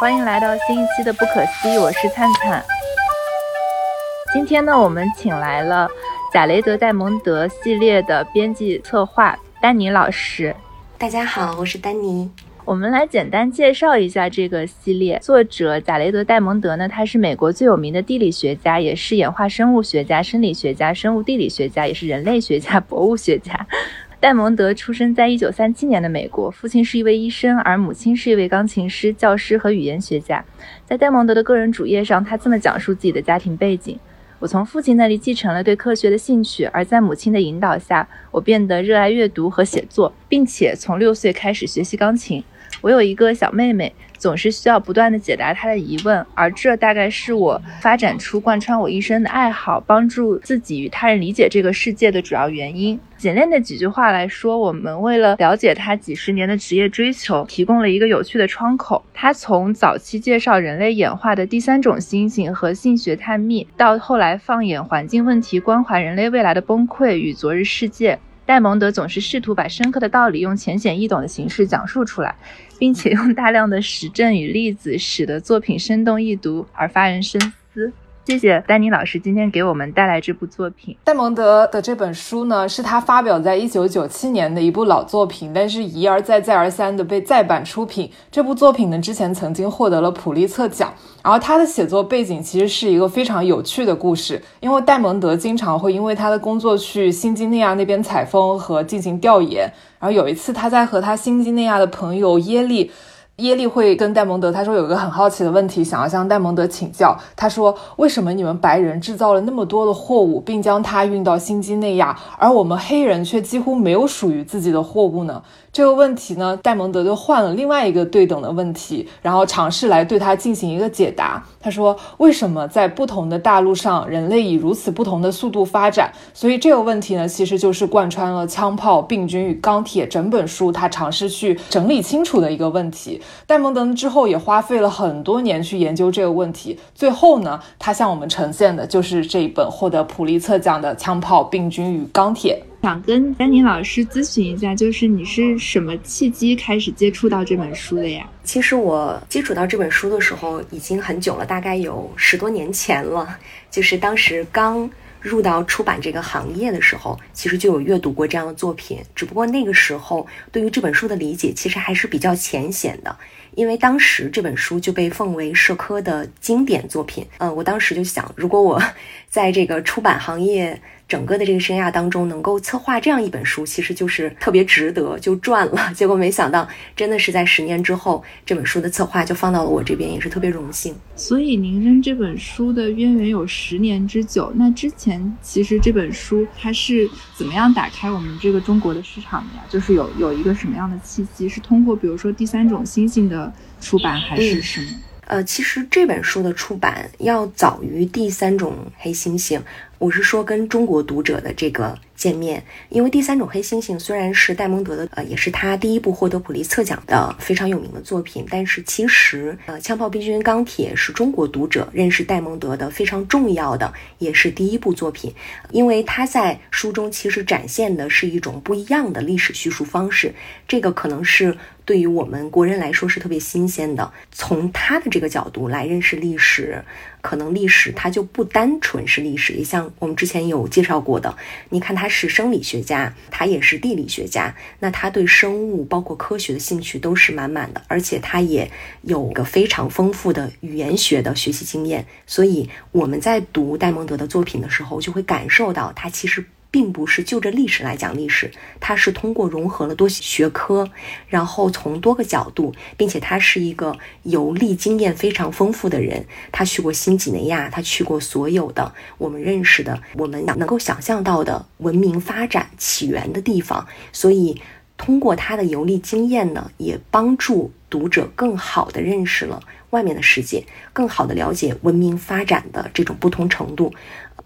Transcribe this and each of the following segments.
欢迎来到新一期的不可思议，我是灿灿。今天呢，我们请来了贾雷德戴蒙德系列的编辑策划丹尼老师。大家好，我是丹尼。我们来简单介绍一下这个系列。作者贾雷德戴蒙德呢，他是美国最有名的地理学家，也是演化生物学家、生理学家、生物地理学家，也是人类学家、博物学家。戴蒙德出生在一九三七年的美国，父亲是一位医生，而母亲是一位钢琴师、教师和语言学家。在戴蒙德的个人主页上，他这么讲述自己的家庭背景：我从父亲那里继承了对科学的兴趣，而在母亲的引导下，我变得热爱阅读和写作，并且从六岁开始学习钢琴。我有一个小妹妹。总是需要不断的解答她的疑问，而这大概是我发展出贯穿我一生的爱好，帮助自己与他人理解这个世界的主要原因。简练的几句话来说，我们为了了解他几十年的职业追求，提供了一个有趣的窗口。他从早期介绍人类演化的第三种猩猩和性学探秘，到后来放眼环境问题，关怀人类未来的崩溃与昨日世界。戴蒙德总是试图把深刻的道理用浅显易懂的形式讲述出来，并且用大量的实证与例子，使得作品生动易读而发人深思。谢谢丹尼老师今天给我们带来这部作品。戴蒙德的这本书呢，是他发表在一九九七年的一部老作品，但是一而再再而三的被再版出品。这部作品呢，之前曾经获得了普利策奖。然后他的写作背景其实是一个非常有趣的故事，因为戴蒙德经常会因为他的工作去新几内亚那边采风和进行调研。然后有一次他在和他新几内亚的朋友耶利。耶利会跟戴蒙德他说有一个很好奇的问题，想要向戴蒙德请教。他说：“为什么你们白人制造了那么多的货物，并将它运到新几内亚，而我们黑人却几乎没有属于自己的货物呢？”这个问题呢，戴蒙德就换了另外一个对等的问题，然后尝试来对他进行一个解答。他说：“为什么在不同的大陆上，人类以如此不同的速度发展？”所以这个问题呢，其实就是贯穿了《枪炮、病菌与钢铁》整本书，他尝试去整理清楚的一个问题。戴蒙德之后也花费了很多年去研究这个问题，最后呢，他向我们呈现的就是这一本获得普利策奖的《枪炮、病菌与钢铁》。想跟丹尼老师咨询一下，就是你是什么契机开始接触到这本书的呀？其实我接触到这本书的时候已经很久了，大概有十多年前了。就是当时刚入到出版这个行业的时候，其实就有阅读过这样的作品。只不过那个时候对于这本书的理解其实还是比较浅显的，因为当时这本书就被奉为社科的经典作品。嗯，我当时就想，如果我 在这个出版行业。整个的这个生涯当中，能够策划这样一本书，其实就是特别值得，就赚了。结果没想到，真的是在十年之后，这本书的策划就放到了我这边，也是特别荣幸。所以您跟这本书的渊源有十年之久。那之前其实这本书它是怎么样打开我们这个中国的市场的呀？就是有有一个什么样的契机？是通过比如说第三种星星的出版，还是什么？呃，其实这本书的出版要早于第三种黑猩猩。我是说跟中国读者的这个。见面，因为第三种黑猩猩虽然是戴蒙德的，呃，也是他第一部获得普利策奖的非常有名的作品，但是其实，呃，枪炮、病菌、钢铁是中国读者认识戴蒙德的非常重要的，也是第一部作品，因为他在书中其实展现的是一种不一样的历史叙述方式，这个可能是对于我们国人来说是特别新鲜的。从他的这个角度来认识历史，可能历史它就不单纯是历史，也像我们之前有介绍过的，你看他。是生理学家，他也是地理学家。那他对生物包括科学的兴趣都是满满的，而且他也有个非常丰富的语言学的学习经验。所以我们在读戴蒙德的作品的时候，就会感受到他其实。并不是就着历史来讲历史，他是通过融合了多学科，然后从多个角度，并且他是一个游历经验非常丰富的人。他去过新几内亚，他去过所有的我们认识的、我们能够想象到的文明发展起源的地方。所以，通过他的游历经验呢，也帮助读者更好的认识了外面的世界，更好的了解文明发展的这种不同程度。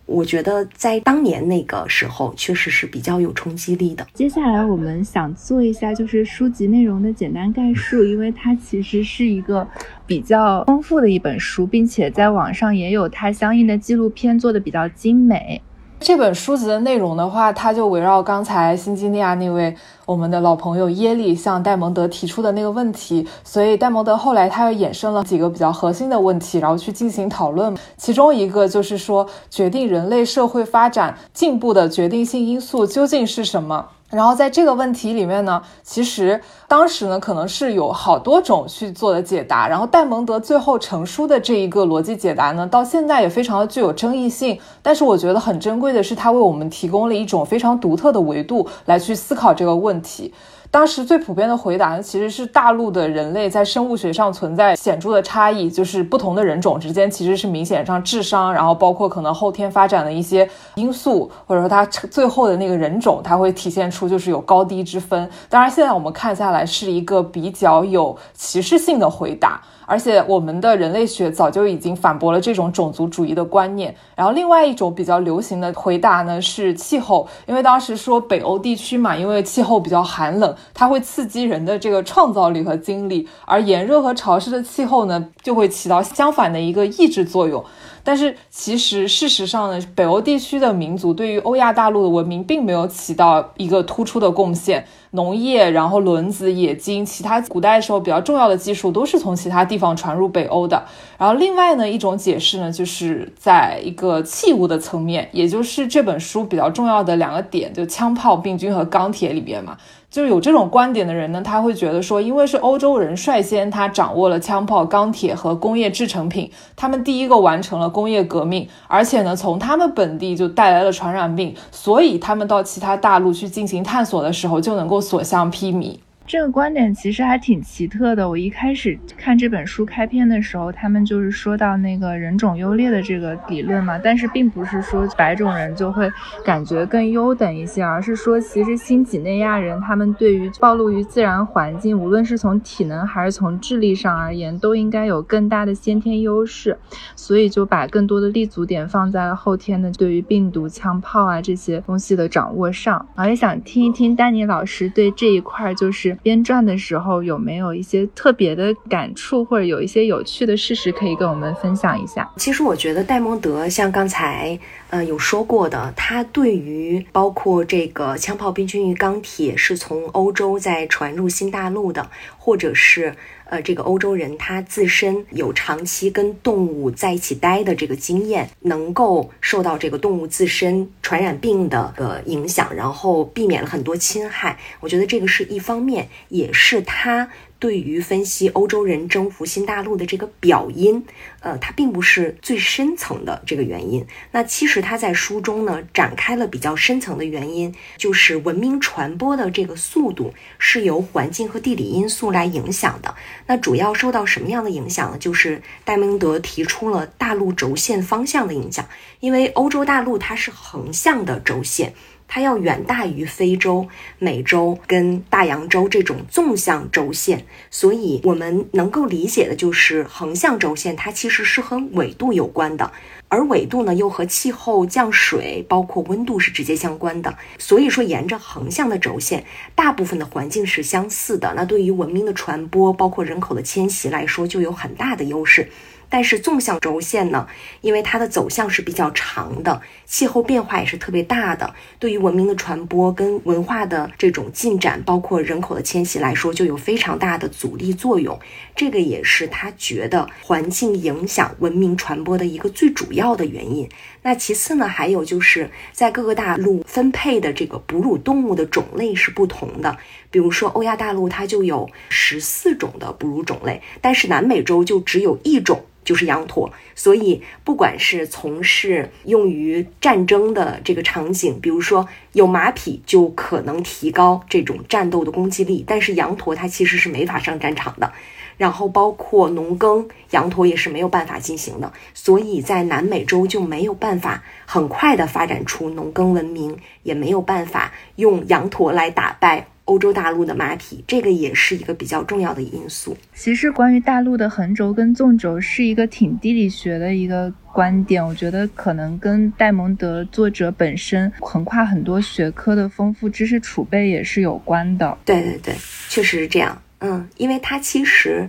我觉得在当年那个时候，确实是比较有冲击力的。接下来我们想做一下就是书籍内容的简单概述，因为它其实是一个比较丰富的一本书，并且在网上也有它相应的纪录片做的比较精美。这本书籍的内容的话，它就围绕刚才新几内亚那位我们的老朋友耶利向戴蒙德提出的那个问题，所以戴蒙德后来他又衍生了几个比较核心的问题，然后去进行讨论。其中一个就是说，决定人类社会发展进步的决定性因素究竟是什么？然后在这个问题里面呢，其实当时呢可能是有好多种去做的解答。然后戴蒙德最后成书的这一个逻辑解答呢，到现在也非常的具有争议性。但是我觉得很珍贵的是，他为我们提供了一种非常独特的维度来去思考这个问题。当时最普遍的回答，其实是大陆的人类在生物学上存在显著的差异，就是不同的人种之间其实是明显上智商，然后包括可能后天发展的一些因素，或者说它最后的那个人种，它会体现出就是有高低之分。当然，现在我们看下来是一个比较有歧视性的回答。而且我们的人类学早就已经反驳了这种种族主义的观念。然后另外一种比较流行的回答呢是气候，因为当时说北欧地区嘛，因为气候比较寒冷，它会刺激人的这个创造力和精力，而炎热和潮湿的气候呢就会起到相反的一个抑制作用。但是其实事实上呢，北欧地区的民族对于欧亚大陆的文明并没有起到一个突出的贡献。农业，然后轮子、冶金，其他古代时候比较重要的技术都是从其他地方传入北欧的。然后另外呢，一种解释呢，就是在一个器物的层面，也就是这本书比较重要的两个点，就枪炮、病菌和钢铁里边嘛。就是有这种观点的人呢，他会觉得说，因为是欧洲人率先他掌握了枪炮、钢铁和工业制成品，他们第一个完成了工业革命，而且呢，从他们本地就带来了传染病，所以他们到其他大陆去进行探索的时候，就能够所向披靡。这个观点其实还挺奇特的。我一开始看这本书开篇的时候，他们就是说到那个人种优劣的这个理论嘛，但是并不是说白种人就会感觉更优等一些，而是说其实新几内亚人他们对于暴露于自然环境，无论是从体能还是从智力上而言，都应该有更大的先天优势，所以就把更多的立足点放在了后天的对于病毒、枪炮啊这些东西的掌握上。我也想听一听丹尼老师对这一块就是。编撰的时候有没有一些特别的感触，或者有一些有趣的事实可以跟我们分享一下？其实我觉得戴蒙德像刚才呃有说过的，他对于包括这个枪炮、冰军与钢铁是从欧洲再传入新大陆的，或者是。呃，这个欧洲人他自身有长期跟动物在一起待的这个经验，能够受到这个动物自身传染病的呃影响，然后避免了很多侵害。我觉得这个是一方面，也是他。对于分析欧洲人征服新大陆的这个表因，呃，它并不是最深层的这个原因。那其实他在书中呢展开了比较深层的原因，就是文明传播的这个速度是由环境和地理因素来影响的。那主要受到什么样的影响呢？就是戴蒙德提出了大陆轴线方向的影响，因为欧洲大陆它是横向的轴线。它要远大于非洲、美洲跟大洋洲这种纵向轴线，所以我们能够理解的就是横向轴线，它其实是和纬度有关的，而纬度呢又和气候、降水、包括温度是直接相关的。所以说，沿着横向的轴线，大部分的环境是相似的，那对于文明的传播，包括人口的迁徙来说，就有很大的优势。但是纵向轴线呢，因为它的走向是比较长的，气候变化也是特别大的，对于文明的传播跟文化的这种进展，包括人口的迁徙来说，就有非常大的阻力作用。这个也是他觉得环境影响文明传播的一个最主要的原因。那其次呢，还有就是在各个大陆分配的这个哺乳动物的种类是不同的，比如说欧亚大陆它就有十四种的哺乳种类，但是南美洲就只有一种。就是羊驼，所以不管是从事用于战争的这个场景，比如说有马匹就可能提高这种战斗的攻击力，但是羊驼它其实是没法上战场的。然后包括农耕，羊驼也是没有办法进行的，所以在南美洲就没有办法很快的发展出农耕文明，也没有办法用羊驼来打败。欧洲大陆的马匹，这个也是一个比较重要的因素。其实，关于大陆的横轴跟纵轴，是一个挺地理学的一个观点。我觉得可能跟戴蒙德作者本身横跨很多学科的丰富知识储备也是有关的。对对对，确实是这样。嗯，因为他其实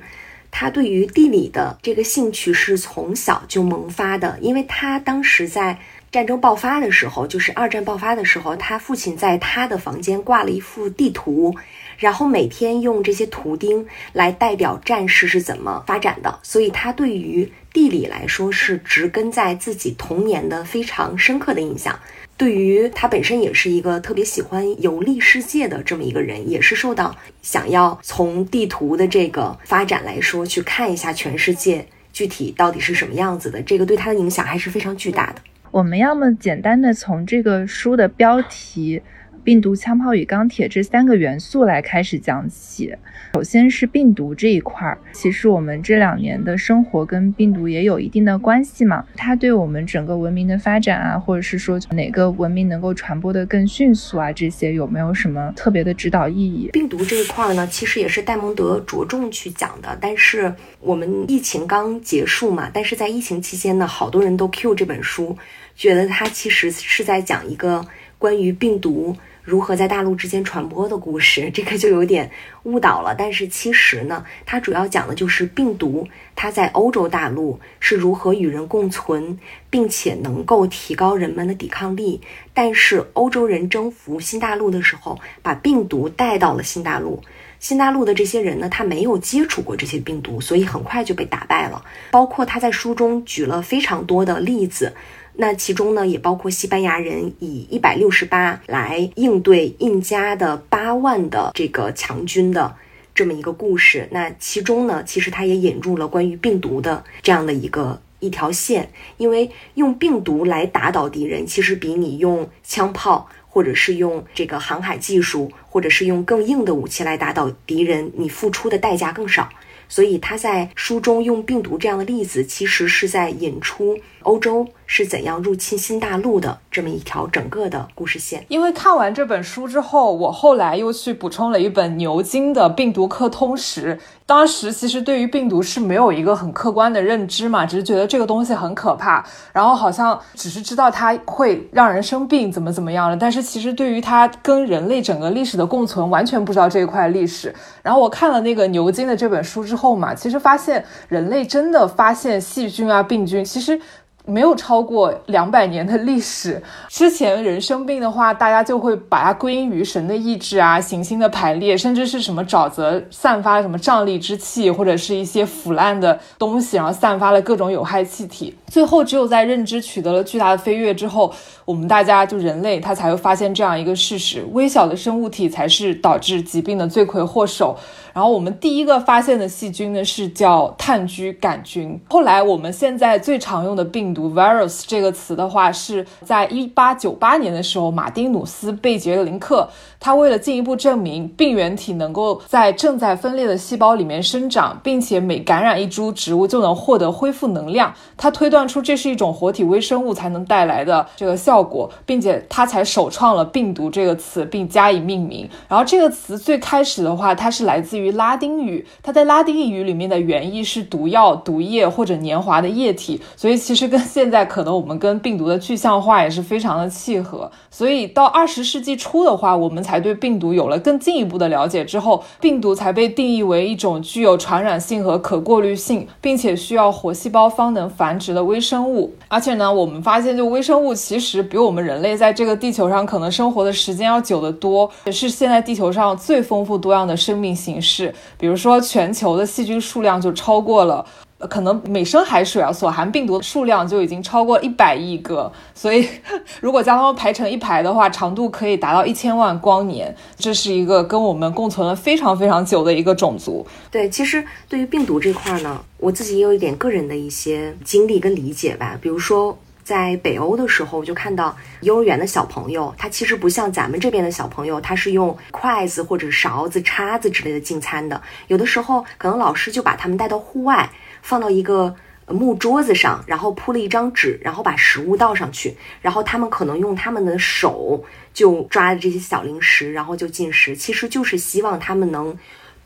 他对于地理的这个兴趣是从小就萌发的，因为他当时在。战争爆发的时候，就是二战爆发的时候，他父亲在他的房间挂了一幅地图，然后每天用这些图钉来代表战事是怎么发展的，所以他对于地理来说是植根在自己童年的非常深刻的印象。对于他本身也是一个特别喜欢游历世界的这么一个人，也是受到想要从地图的这个发展来说去看一下全世界具体到底是什么样子的，这个对他的影响还是非常巨大的。我们要么简单的从这个书的标题。病毒、枪炮与钢铁这三个元素来开始讲起。首先是病毒这一块儿，其实我们这两年的生活跟病毒也有一定的关系嘛。它对我们整个文明的发展啊，或者是说哪个文明能够传播的更迅速啊，这些有没有什么特别的指导意义？病毒这一块儿呢，其实也是戴蒙德着重去讲的。但是我们疫情刚结束嘛，但是在疫情期间呢，好多人都 Q 这本书，觉得它其实是在讲一个关于病毒。如何在大陆之间传播的故事，这个就有点误导了。但是其实呢，它主要讲的就是病毒它在欧洲大陆是如何与人共存，并且能够提高人们的抵抗力。但是欧洲人征服新大陆的时候，把病毒带到了新大陆。新大陆的这些人呢，他没有接触过这些病毒，所以很快就被打败了。包括他在书中举了非常多的例子。那其中呢，也包括西班牙人以一百六十八来应对印加的八万的这个强军的这么一个故事。那其中呢，其实他也引入了关于病毒的这样的一个一条线，因为用病毒来打倒敌人，其实比你用枪炮，或者是用这个航海技术，或者是用更硬的武器来打倒敌人，你付出的代价更少。所以他在书中用病毒这样的例子，其实是在引出欧洲是怎样入侵新大陆的这么一条整个的故事线。因为看完这本书之后，我后来又去补充了一本牛津的病毒课通识。当时其实对于病毒是没有一个很客观的认知嘛，只是觉得这个东西很可怕，然后好像只是知道它会让人生病，怎么怎么样了。但是其实对于它跟人类整个历史的共存，完全不知道这一块历史。然后我看了那个牛津的这本书之后嘛，其实发现人类真的发现细菌啊、病菌，其实。没有超过两百年的历史。之前人生病的话，大家就会把它归因于神的意志啊、行星的排列，甚至是什么沼泽散发什么瘴疠之气，或者是一些腐烂的东西，然后散发了各种有害气体。最后，只有在认知取得了巨大的飞跃之后，我们大家就人类，他才会发现这样一个事实：微小的生物体才是导致疾病的罪魁祸首。然后我们第一个发现的细菌呢是叫炭疽杆菌。后来我们现在最常用的病毒 virus 这个词的话，是在一八九八年的时候，马丁努斯贝杰林克他为了进一步证明病原体能够在正在分裂的细胞里面生长，并且每感染一株植物就能获得恢复能量，他推断出这是一种活体微生物才能带来的这个效果，并且他才首创了病毒这个词并加以命名。然后这个词最开始的话，它是来自于。拉丁语，它在拉丁语里面的原意是毒药、毒液或者黏滑的液体，所以其实跟 现在可能我们跟病毒的具象化也是非常的契合。所以到二十世纪初的话，我们才对病毒有了更进一步的了解，之后病毒才被定义为一种具有传染性和可过滤性，并且需要活细胞方能繁殖的微生物。而且呢，我们发现就微生物其实比我们人类在这个地球上可能生活的时间要久得多，也是现在地球上最丰富多样的生命形式。比如说全球的细菌数量就超过了，可能每升海水啊所含病毒的数量就已经超过一百亿个，所以 如果将它们排成一排的话，长度可以达到一千万光年。这是一个跟我们共存了非常非常久的一个种族。对，其实对于病毒这块呢，我自己也有一点个人的一些经历跟理解吧，比如说。在北欧的时候，我就看到幼儿园的小朋友，他其实不像咱们这边的小朋友，他是用筷子或者勺子、叉子之类的进餐的。有的时候，可能老师就把他们带到户外，放到一个木桌子上，然后铺了一张纸，然后把食物倒上去，然后他们可能用他们的手就抓着这些小零食，然后就进食。其实就是希望他们能。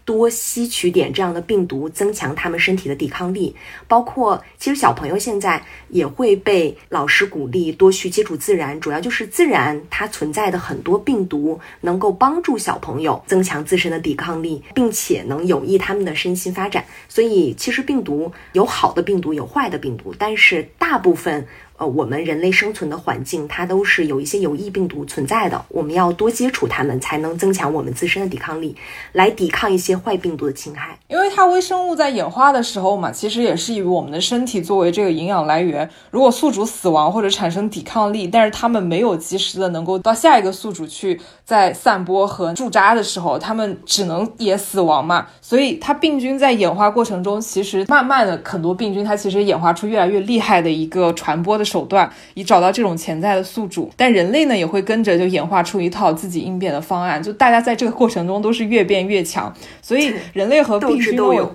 多吸取点这样的病毒，增强他们身体的抵抗力。包括其实小朋友现在也会被老师鼓励多去接触自然，主要就是自然它存在的很多病毒能够帮助小朋友增强自身的抵抗力，并且能有益他们的身心发展。所以其实病毒有好的病毒，有坏的病毒，但是大部分。呃，我们人类生存的环境，它都是有一些有益病毒存在的，我们要多接触它们，才能增强我们自身的抵抗力，来抵抗一些坏病毒的侵害。因为它微生物在演化的时候嘛，其实也是以我们的身体作为这个营养来源。如果宿主死亡或者产生抵抗力，但是它们没有及时的能够到下一个宿主去在散播和驻扎的时候，它们只能也死亡嘛。所以它病菌在演化过程中，其实慢慢的很多病菌它其实演化出越来越厉害的一个传播的。手段以找到这种潜在的宿主，但人类呢也会跟着就演化出一套自己应变的方案，就大家在这个过程中都是越变越强，所以人类和病菌都有，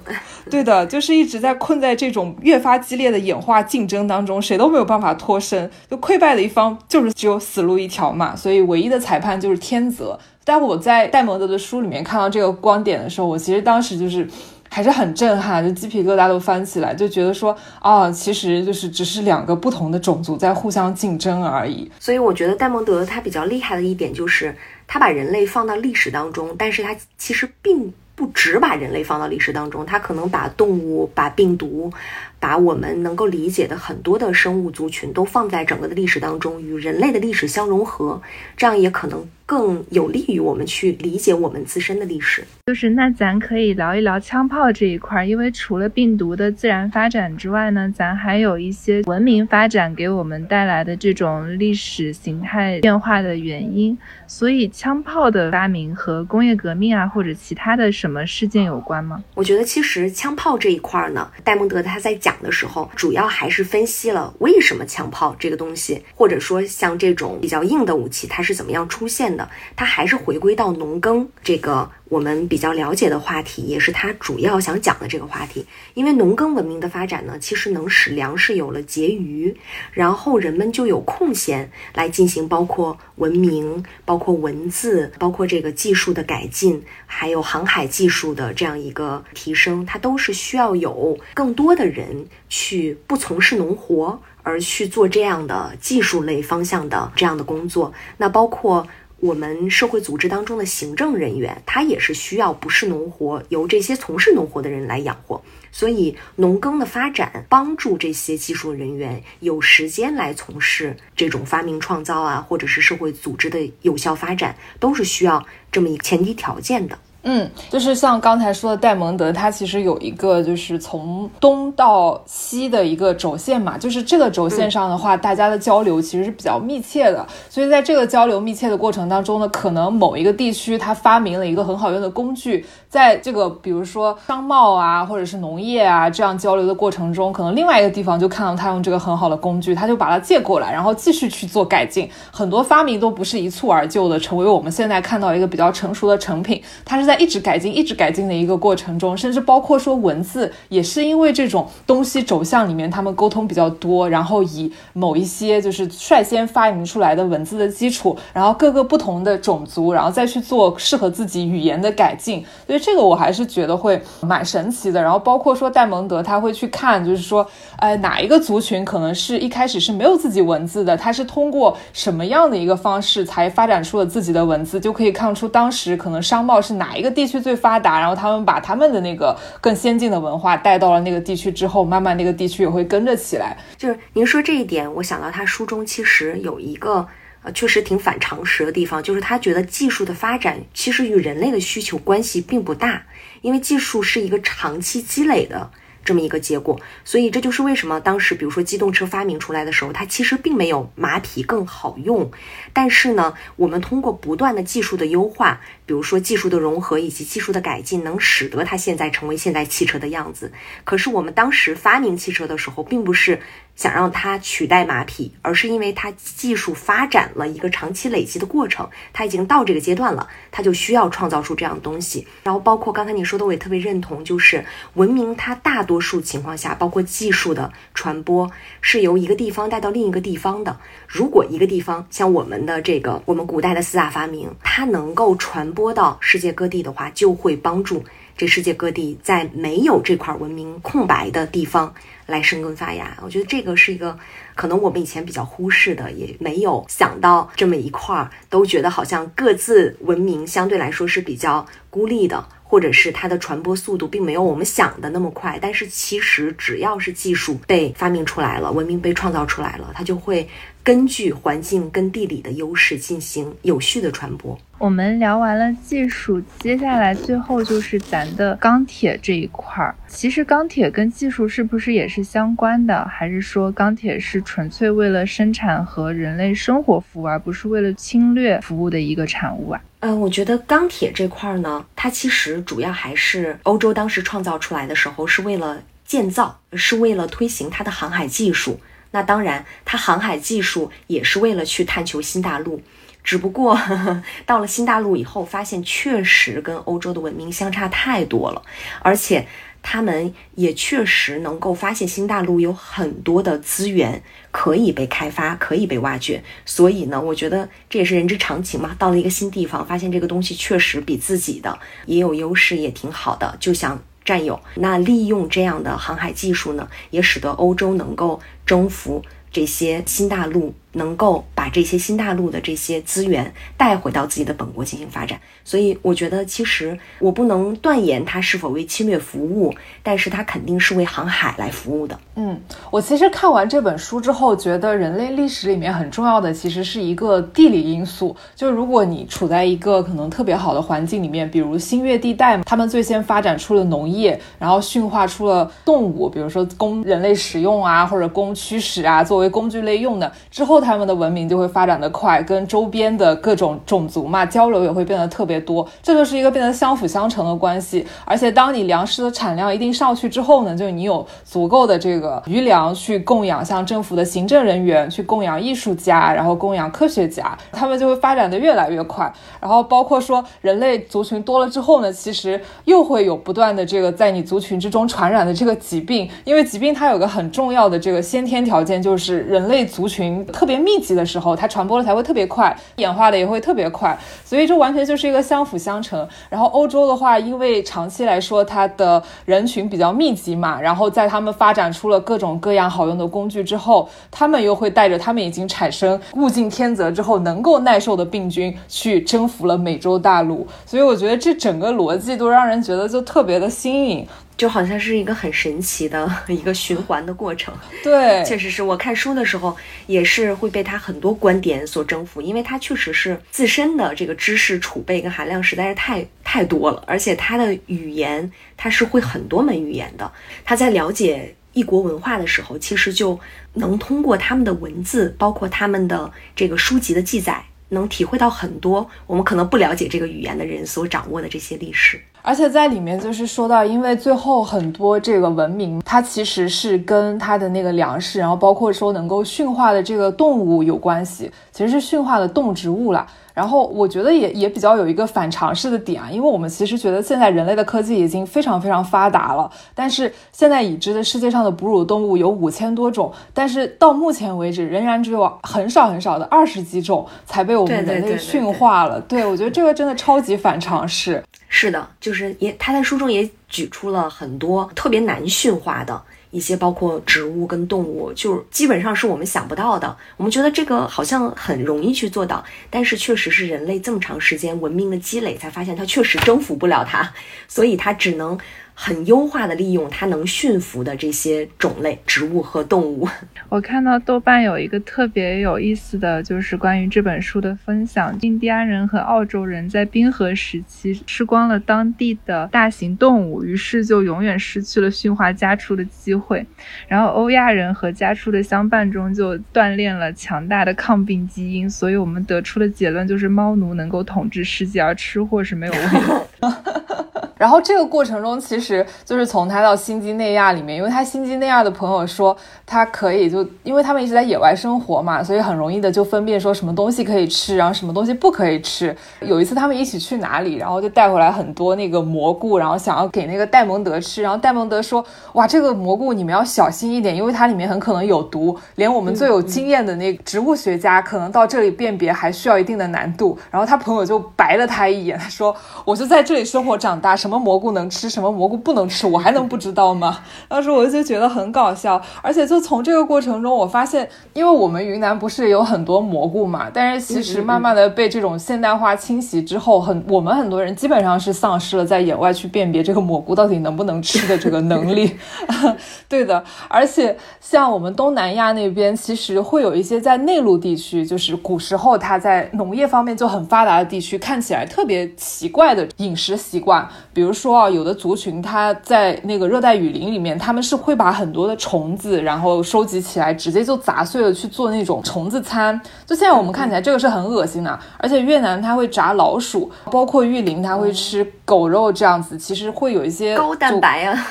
对的，就是一直在困在这种越发激烈的演化竞争当中，谁都没有办法脱身，就溃败的一方就是只有死路一条嘛，所以唯一的裁判就是天择。但我在戴蒙德的书里面看到这个观点的时候，我其实当时就是。还是很震撼，就鸡皮疙瘩都翻起来，就觉得说，哦，其实就是只是两个不同的种族在互相竞争而已。所以我觉得戴蒙德他比较厉害的一点就是，他把人类放到历史当中，但是他其实并不只把人类放到历史当中，他可能把动物、把病毒。把我们能够理解的很多的生物族群都放在整个的历史当中，与人类的历史相融合，这样也可能更有利于我们去理解我们自身的历史。就是那咱可以聊一聊枪炮这一块，因为除了病毒的自然发展之外呢，咱还有一些文明发展给我们带来的这种历史形态变化的原因。所以枪炮的发明和工业革命啊，或者其他的什么事件有关吗？我觉得其实枪炮这一块呢，戴蒙德他在讲。的时候，主要还是分析了为什么枪炮这个东西，或者说像这种比较硬的武器，它是怎么样出现的。的它还是回归到农耕这个我们比较了解的话题，也是它主要想讲的这个话题。因为农耕文明的发展呢，其实能使粮食有了结余，然后人们就有空闲来进行包括文明、包括文字、包括这个技术的改进，还有航海技术的这样一个提升，它都是需要有更多的人。去不从事农活，而去做这样的技术类方向的这样的工作。那包括我们社会组织当中的行政人员，他也是需要不是农活，由这些从事农活的人来养活。所以，农耕的发展帮助这些技术人员有时间来从事这种发明创造啊，或者是社会组织的有效发展，都是需要这么一个前提条件的。嗯，就是像刚才说的戴蒙德，他其实有一个就是从东到西的一个轴线嘛，就是这个轴线上的话，大家的交流其实是比较密切的。所以在这个交流密切的过程当中呢，可能某一个地区它发明了一个很好用的工具，在这个比如说商贸啊，或者是农业啊这样交流的过程中，可能另外一个地方就看到他用这个很好的工具，他就把它借过来，然后继续去做改进。很多发明都不是一蹴而就的，成为我们现在看到一个比较成熟的成品，它是在。一直改进，一直改进的一个过程中，甚至包括说文字，也是因为这种东西轴向里面，他们沟通比较多，然后以某一些就是率先发明出来的文字的基础，然后各个不同的种族，然后再去做适合自己语言的改进。所以这个我还是觉得会蛮神奇的。然后包括说戴蒙德他会去看，就是说，哎，哪一个族群可能是一开始是没有自己文字的，他是通过什么样的一个方式才发展出了自己的文字，就可以看出当时可能商贸是哪一个。地区最发达，然后他们把他们的那个更先进的文化带到了那个地区之后，慢慢那个地区也会跟着起来。就是您说这一点，我想到他书中其实有一个呃，确实挺反常识的地方，就是他觉得技术的发展其实与人类的需求关系并不大，因为技术是一个长期积累的。这么一个结果，所以这就是为什么当时，比如说机动车发明出来的时候，它其实并没有马匹更好用。但是呢，我们通过不断的技术的优化，比如说技术的融合以及技术的改进，能使得它现在成为现代汽车的样子。可是我们当时发明汽车的时候，并不是。想让它取代马匹，而是因为它技术发展了一个长期累积的过程，它已经到这个阶段了，它就需要创造出这样的东西。然后包括刚才你说的，我也特别认同，就是文明它大多数情况下，包括技术的传播，是由一个地方带到另一个地方的。如果一个地方像我们的这个我们古代的四大发明，它能够传播到世界各地的话，就会帮助这世界各地在没有这块文明空白的地方。来生根发芽，我觉得这个是一个可能我们以前比较忽视的，也没有想到这么一块儿，都觉得好像各自文明相对来说是比较孤立的。或者是它的传播速度并没有我们想的那么快。但是其实只要是技术被发明出来了，文明被创造出来了，它就会根据环境跟地理的优势进行有序的传播。我们聊完了技术，接下来最后就是咱的钢铁这一块儿。其实钢铁跟技术是不是也是相关的？还是说钢铁是纯粹为了生产和人类生活服务，而不是为了侵略服务的一个产物啊？嗯，我觉得钢铁这块儿呢，它其实主要还是欧洲当时创造出来的时候，是为了建造，是为了推行它的航海技术。那当然，它航海技术也是为了去探求新大陆。只不过 到了新大陆以后，发现确实跟欧洲的文明相差太多了，而且他们也确实能够发现新大陆有很多的资源可以被开发，可以被挖掘。所以呢，我觉得这也是人之常情嘛。到了一个新地方，发现这个东西确实比自己的也有优势，也挺好的，就想占有。那利用这样的航海技术呢，也使得欧洲能够征服这些新大陆。能够把这些新大陆的这些资源带回到自己的本国进行发展，所以我觉得其实我不能断言它是否为侵略服务，但是它肯定是为航海来服务的。嗯，我其实看完这本书之后，觉得人类历史里面很重要的其实是一个地理因素，就如果你处在一个可能特别好的环境里面，比如新月地带，他们最先发展出了农业，然后驯化出了动物，比如说供人类食用啊，或者供驱使啊，作为工具类用的之后。他们的文明就会发展的快，跟周边的各种种族嘛交流也会变得特别多，这就是一个变得相辅相成的关系。而且当你粮食的产量一定上去之后呢，就你有足够的这个余粮去供养像政府的行政人员，去供养艺术家，然后供养科学家，他们就会发展的越来越快。然后包括说人类族群多了之后呢，其实又会有不断的这个在你族群之中传染的这个疾病，因为疾病它有个很重要的这个先天条件，就是人类族群特别。密集的时候，它传播的才会特别快，演化的也会特别快，所以这完全就是一个相辅相成。然后欧洲的话，因为长期来说它的人群比较密集嘛，然后在他们发展出了各种各样好用的工具之后，他们又会带着他们已经产生物竞天择之后能够耐受的病菌去征服了美洲大陆。所以我觉得这整个逻辑都让人觉得就特别的新颖。就好像是一个很神奇的 一个循环的过程。对，确实是我看书的时候也是会被他很多观点所征服，因为他确实是自身的这个知识储备跟含量实在是太太多了，而且他的语言他是会很多门语言的。他在了解异国文化的时候，其实就能通过他们的文字，包括他们的这个书籍的记载，能体会到很多我们可能不了解这个语言的人所掌握的这些历史。而且在里面就是说到，因为最后很多这个文明，它其实是跟它的那个粮食，然后包括说能够驯化的这个动物有关系，其实是驯化的动植物啦。然后我觉得也也比较有一个反常识的点啊，因为我们其实觉得现在人类的科技已经非常非常发达了，但是现在已知的世界上的哺乳动物有五千多种，但是到目前为止仍然只有很少很少的二十几种才被我们人类驯化了。对我觉得这个真的超级反常识。是的，就是也他在书中也举出了很多特别难驯化的一些，包括植物跟动物，就是基本上是我们想不到的。我们觉得这个好像很容易去做到，但是确实是人类这么长时间文明的积累，才发现它确实征服不了它，所以它只能。很优化的利用它能驯服的这些种类植物和动物。我看到豆瓣有一个特别有意思的就是关于这本书的分享：印第安人和澳洲人在冰河时期吃光了当地的大型动物，于是就永远失去了驯化家畜的机会。然后欧亚人和家畜的相伴中就锻炼了强大的抗病基因，所以我们得出的结论就是猫奴能够统治世界，而吃货是没有问题。然后这个过程中，其实就是从他到新几内亚里面，因为他新几内亚的朋友说他可以就，因为他们一直在野外生活嘛，所以很容易的就分辨说什么东西可以吃，然后什么东西不可以吃。有一次他们一起去哪里，然后就带回来很多那个蘑菇，然后想要给那个戴蒙德吃，然后戴蒙德说：“哇，这个蘑菇你们要小心一点，因为它里面很可能有毒，连我们最有经验的那个植物学家可能到这里辨别还需要一定的难度。”然后他朋友就白了他一眼，他说：“我就在这里生活长大，什么。”么蘑菇能吃，什么蘑菇不能吃，我还能不知道吗？当时我就觉得很搞笑，而且就从这个过程中，我发现，因为我们云南不是有很多蘑菇嘛，但是其实慢慢的被这种现代化侵袭之后，很我们很多人基本上是丧失了在野外去辨别这个蘑菇到底能不能吃的这个能力。对的，而且像我们东南亚那边，其实会有一些在内陆地区，就是古时候它在农业方面就很发达的地区，看起来特别奇怪的饮食习惯。比如说啊，有的族群它在那个热带雨林里面，他们是会把很多的虫子，然后收集起来，直接就砸碎了去做那种虫子餐。就现在我们看起来这个是很恶心的。而且越南它会炸老鼠，包括玉林它会吃狗肉这样子，其实会有一些 高蛋白啊。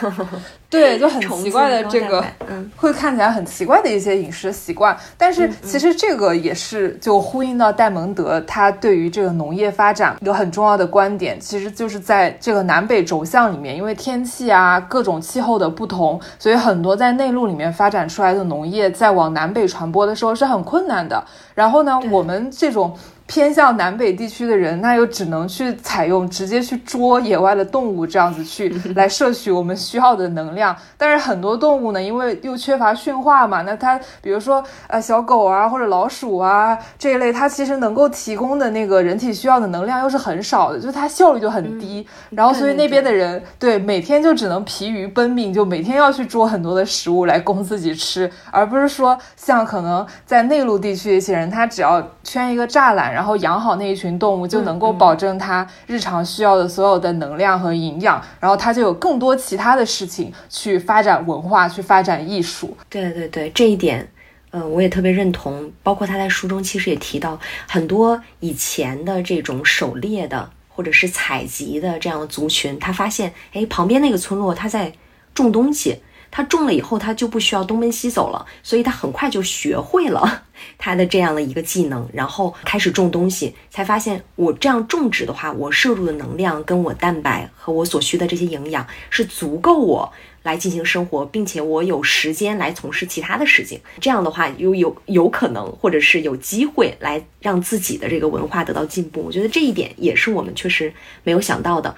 对，就很奇怪的这个，嗯，会看起来很奇怪的一些饮食习惯，但是其实这个也是就呼应到戴蒙德他对于这个农业发展一个很重要的观点，其实就是在这个南北轴向里面，因为天气啊各种气候的不同，所以很多在内陆里面发展出来的农业在往南北传播的时候是很困难的。然后呢，我们这种。偏向南北地区的人，那又只能去采用直接去捉野外的动物，这样子去 来摄取我们需要的能量。但是很多动物呢，因为又缺乏驯化嘛，那它比如说呃小狗啊或者老鼠啊这一类，它其实能够提供的那个人体需要的能量又是很少的，就它效率就很低。然后所以那边的人对每天就只能疲于奔命，就每天要去捉很多的食物来供自己吃，而不是说像可能在内陆地区一些人，他只要圈一个栅栏。然后养好那一群动物，就能够保证它日常需要的所有的能量和营养，然后它就有更多其他的事情去发展文化，去发展艺术。对对对，这一点，嗯，我也特别认同。包括他在书中其实也提到很多以前的这种狩猎的或者是采集的这样的族群，他发现，哎，旁边那个村落他在种东西。他种了以后，他就不需要东奔西走了，所以他很快就学会了 他的这样的一个技能，然后开始种东西，才发现我这样种植的话，我摄入的能量跟我蛋白和我所需的这些营养是足够我来进行生活，并且我有时间来从事其他的事情。这样的话，又有有可能或者是有机会来让自己的这个文化得到进步。我觉得这一点也是我们确实没有想到的。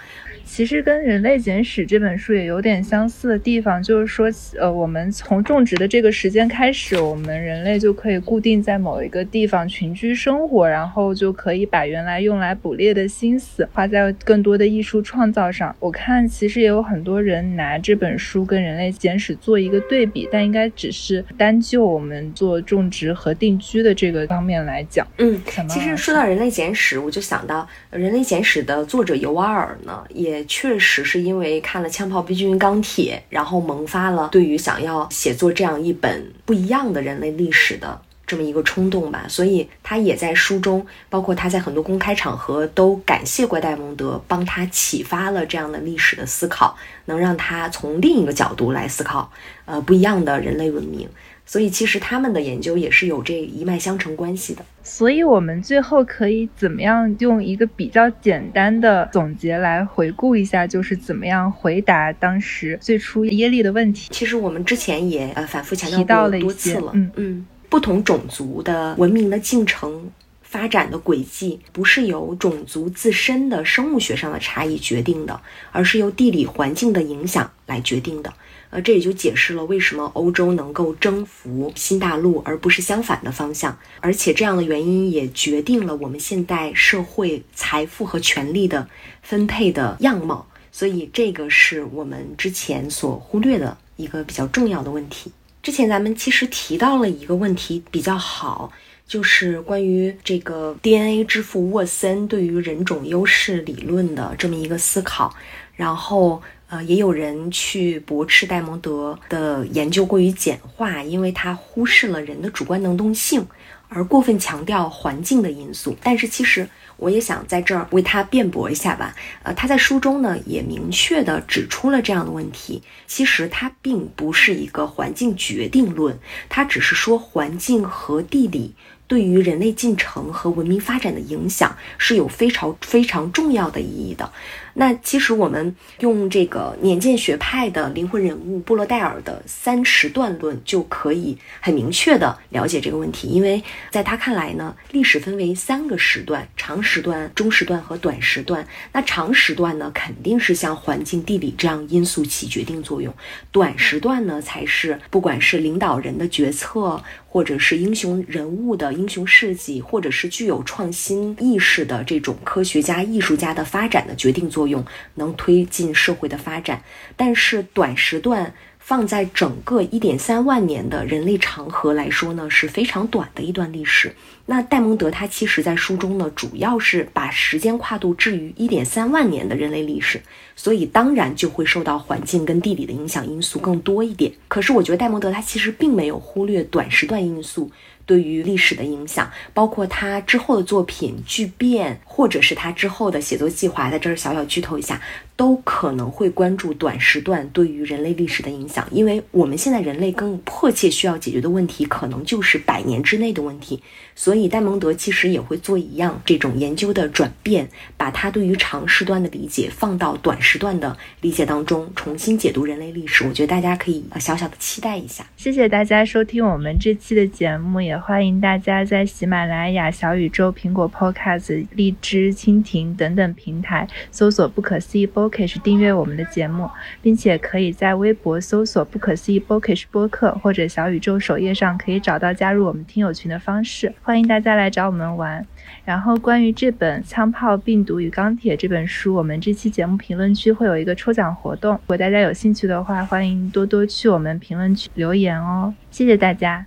其实跟《人类简史》这本书也有点相似的地方，就是说，呃，我们从种植的这个时间开始，我们人类就可以固定在某一个地方群居生活，然后就可以把原来用来捕猎的心思花在更多的艺术创造上。我看其实也有很多人拿这本书跟《人类简史》做一个对比，但应该只是单就我们做种植和定居的这个方面来讲。嗯，其实说到《人类简史》，我就想到《人类简史》的作者尤瓦尔呢，也。确实是因为看了《枪炮、B 军、钢铁》，然后萌发了对于想要写作这样一本不一样的人类历史的这么一个冲动吧，所以他也在书中，包括他在很多公开场合都感谢怪戴蒙德帮他启发了这样的历史的思考，能让他从另一个角度来思考，呃，不一样的人类文明。所以其实他们的研究也是有这一脉相承关系的。所以我们最后可以怎么样用一个比较简单的总结来回顾一下，就是怎么样回答当时最初耶利的问题？其实我们之前也呃反复强调过多次了。嗯嗯，不同种族的文明的进程发展的轨迹，不是由种族自身的生物学上的差异决定的，而是由地理环境的影响来决定的。呃，这也就解释了为什么欧洲能够征服新大陆，而不是相反的方向。而且这样的原因也决定了我们现代社会财富和权力的分配的样貌。所以这个是我们之前所忽略的一个比较重要的问题。之前咱们其实提到了一个问题比较好，就是关于这个 DNA 之父沃森对于人种优势理论的这么一个思考，然后。呃，也有人去驳斥戴蒙德的研究过于简化，因为他忽视了人的主观能动性，而过分强调环境的因素。但是，其实我也想在这儿为他辩驳一下吧。呃，他在书中呢也明确的指出了这样的问题。其实，它并不是一个环境决定论，它只是说环境和地理对于人类进程和文明发展的影响是有非常非常重要的意义的。那其实我们用这个年鉴学派的灵魂人物布洛代尔的三时段论就可以很明确的了解这个问题，因为在他看来呢，历史分为三个时段：长时段、中时段和短时段。那长时段呢，肯定是像环境、地理这样因素起决定作用；短时段呢，才是不管是领导人的决策。或者是英雄人物的英雄事迹，或者是具有创新意识的这种科学家、艺术家的发展的决定作用，能推进社会的发展。但是短时段。放在整个一点三万年的人类长河来说呢，是非常短的一段历史。那戴蒙德他其实在书中呢，主要是把时间跨度置于一点三万年的人类历史，所以当然就会受到环境跟地理的影响因素更多一点。可是我觉得戴蒙德他其实并没有忽略短时段因素。对于历史的影响，包括他之后的作品《巨变》，或者是他之后的写作计划，在这儿小小剧透一下，都可能会关注短时段对于人类历史的影响。因为我们现在人类更迫切需要解决的问题，可能就是百年之内的问题。所以戴蒙德其实也会做一样这种研究的转变，把他对于长时段的理解放到短时段的理解当中，重新解读人类历史。我觉得大家可以小小的期待一下。谢谢大家收听我们这期的节目，欢迎大家在喜马拉雅、小宇宙、苹果 Podcast、荔枝、蜻蜓等等平台搜索“不可思议 Bookish” 订阅我们的节目，并且可以在微博搜索“不可思议 Bookish” 播客或者小宇宙首页上可以找到加入我们听友群的方式。欢迎大家来找我们玩。然后关于这本《枪炮、病毒与钢铁》这本书，我们这期节目评论区会有一个抽奖活动，如果大家有兴趣的话，欢迎多多去我们评论区留言哦。谢谢大家。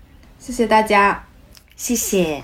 谢谢大家，谢谢。